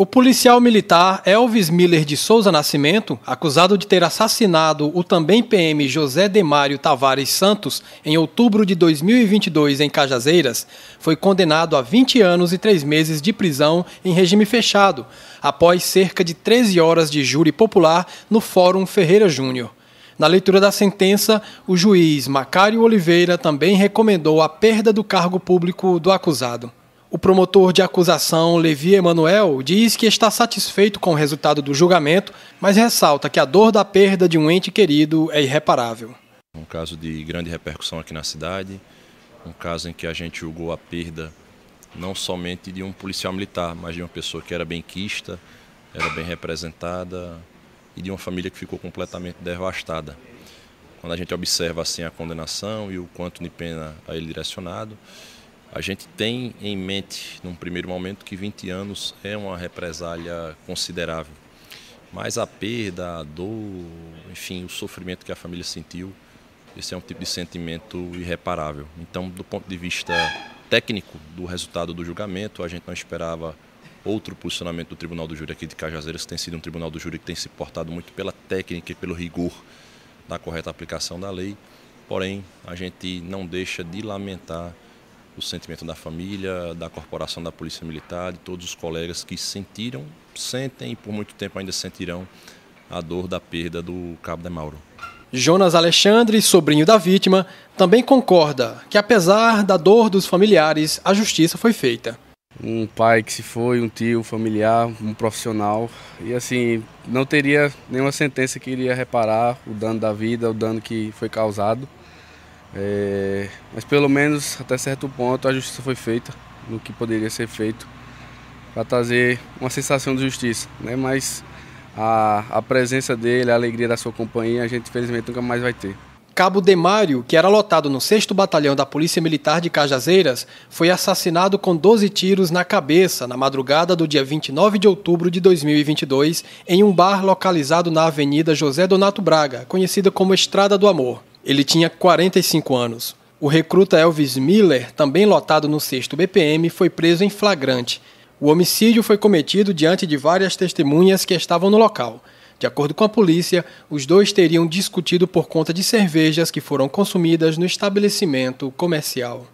O policial militar Elvis Miller de Souza Nascimento, acusado de ter assassinado o também PM José Demário Tavares Santos em outubro de 2022 em Cajazeiras, foi condenado a 20 anos e 3 meses de prisão em regime fechado, após cerca de 13 horas de júri popular no Fórum Ferreira Júnior. Na leitura da sentença, o juiz Macário Oliveira também recomendou a perda do cargo público do acusado. O promotor de acusação, Levi Emanuel, diz que está satisfeito com o resultado do julgamento, mas ressalta que a dor da perda de um ente querido é irreparável. Um caso de grande repercussão aqui na cidade, um caso em que a gente julgou a perda não somente de um policial militar, mas de uma pessoa que era bem quista, era bem representada e de uma família que ficou completamente devastada. Quando a gente observa assim a condenação e o quanto de pena a ele direcionado, a gente tem em mente, num primeiro momento, que 20 anos é uma represália considerável. Mas a perda, a dor, enfim, o sofrimento que a família sentiu, esse é um tipo de sentimento irreparável. Então, do ponto de vista técnico do resultado do julgamento, a gente não esperava outro posicionamento do Tribunal do Júri aqui de Cajazeiras, que tem sido um Tribunal do Júri que tem se portado muito pela técnica e pelo rigor da correta aplicação da lei. Porém, a gente não deixa de lamentar o sentimento da família, da corporação da Polícia Militar, de todos os colegas que sentiram, sentem e por muito tempo ainda sentirão a dor da perda do Cabo de Mauro. Jonas Alexandre, sobrinho da vítima, também concorda que, apesar da dor dos familiares, a justiça foi feita. Um pai que se foi, um tio, um familiar, um profissional, e assim, não teria nenhuma sentença que iria reparar o dano da vida, o dano que foi causado. É, mas pelo menos até certo ponto a justiça foi feita no que poderia ser feito para trazer uma sensação de justiça, né? Mas a, a presença dele, a alegria da sua companhia, a gente infelizmente nunca mais vai ter. Cabo Demário, que era lotado no 6 Batalhão da Polícia Militar de Cajazeiras, foi assassinado com 12 tiros na cabeça na madrugada do dia 29 de outubro de 2022 em um bar localizado na Avenida José Donato Braga, conhecida como Estrada do Amor. Ele tinha 45 anos. O recruta Elvis Miller, também lotado no 6 BPM, foi preso em flagrante. O homicídio foi cometido diante de várias testemunhas que estavam no local. De acordo com a polícia, os dois teriam discutido por conta de cervejas que foram consumidas no estabelecimento comercial.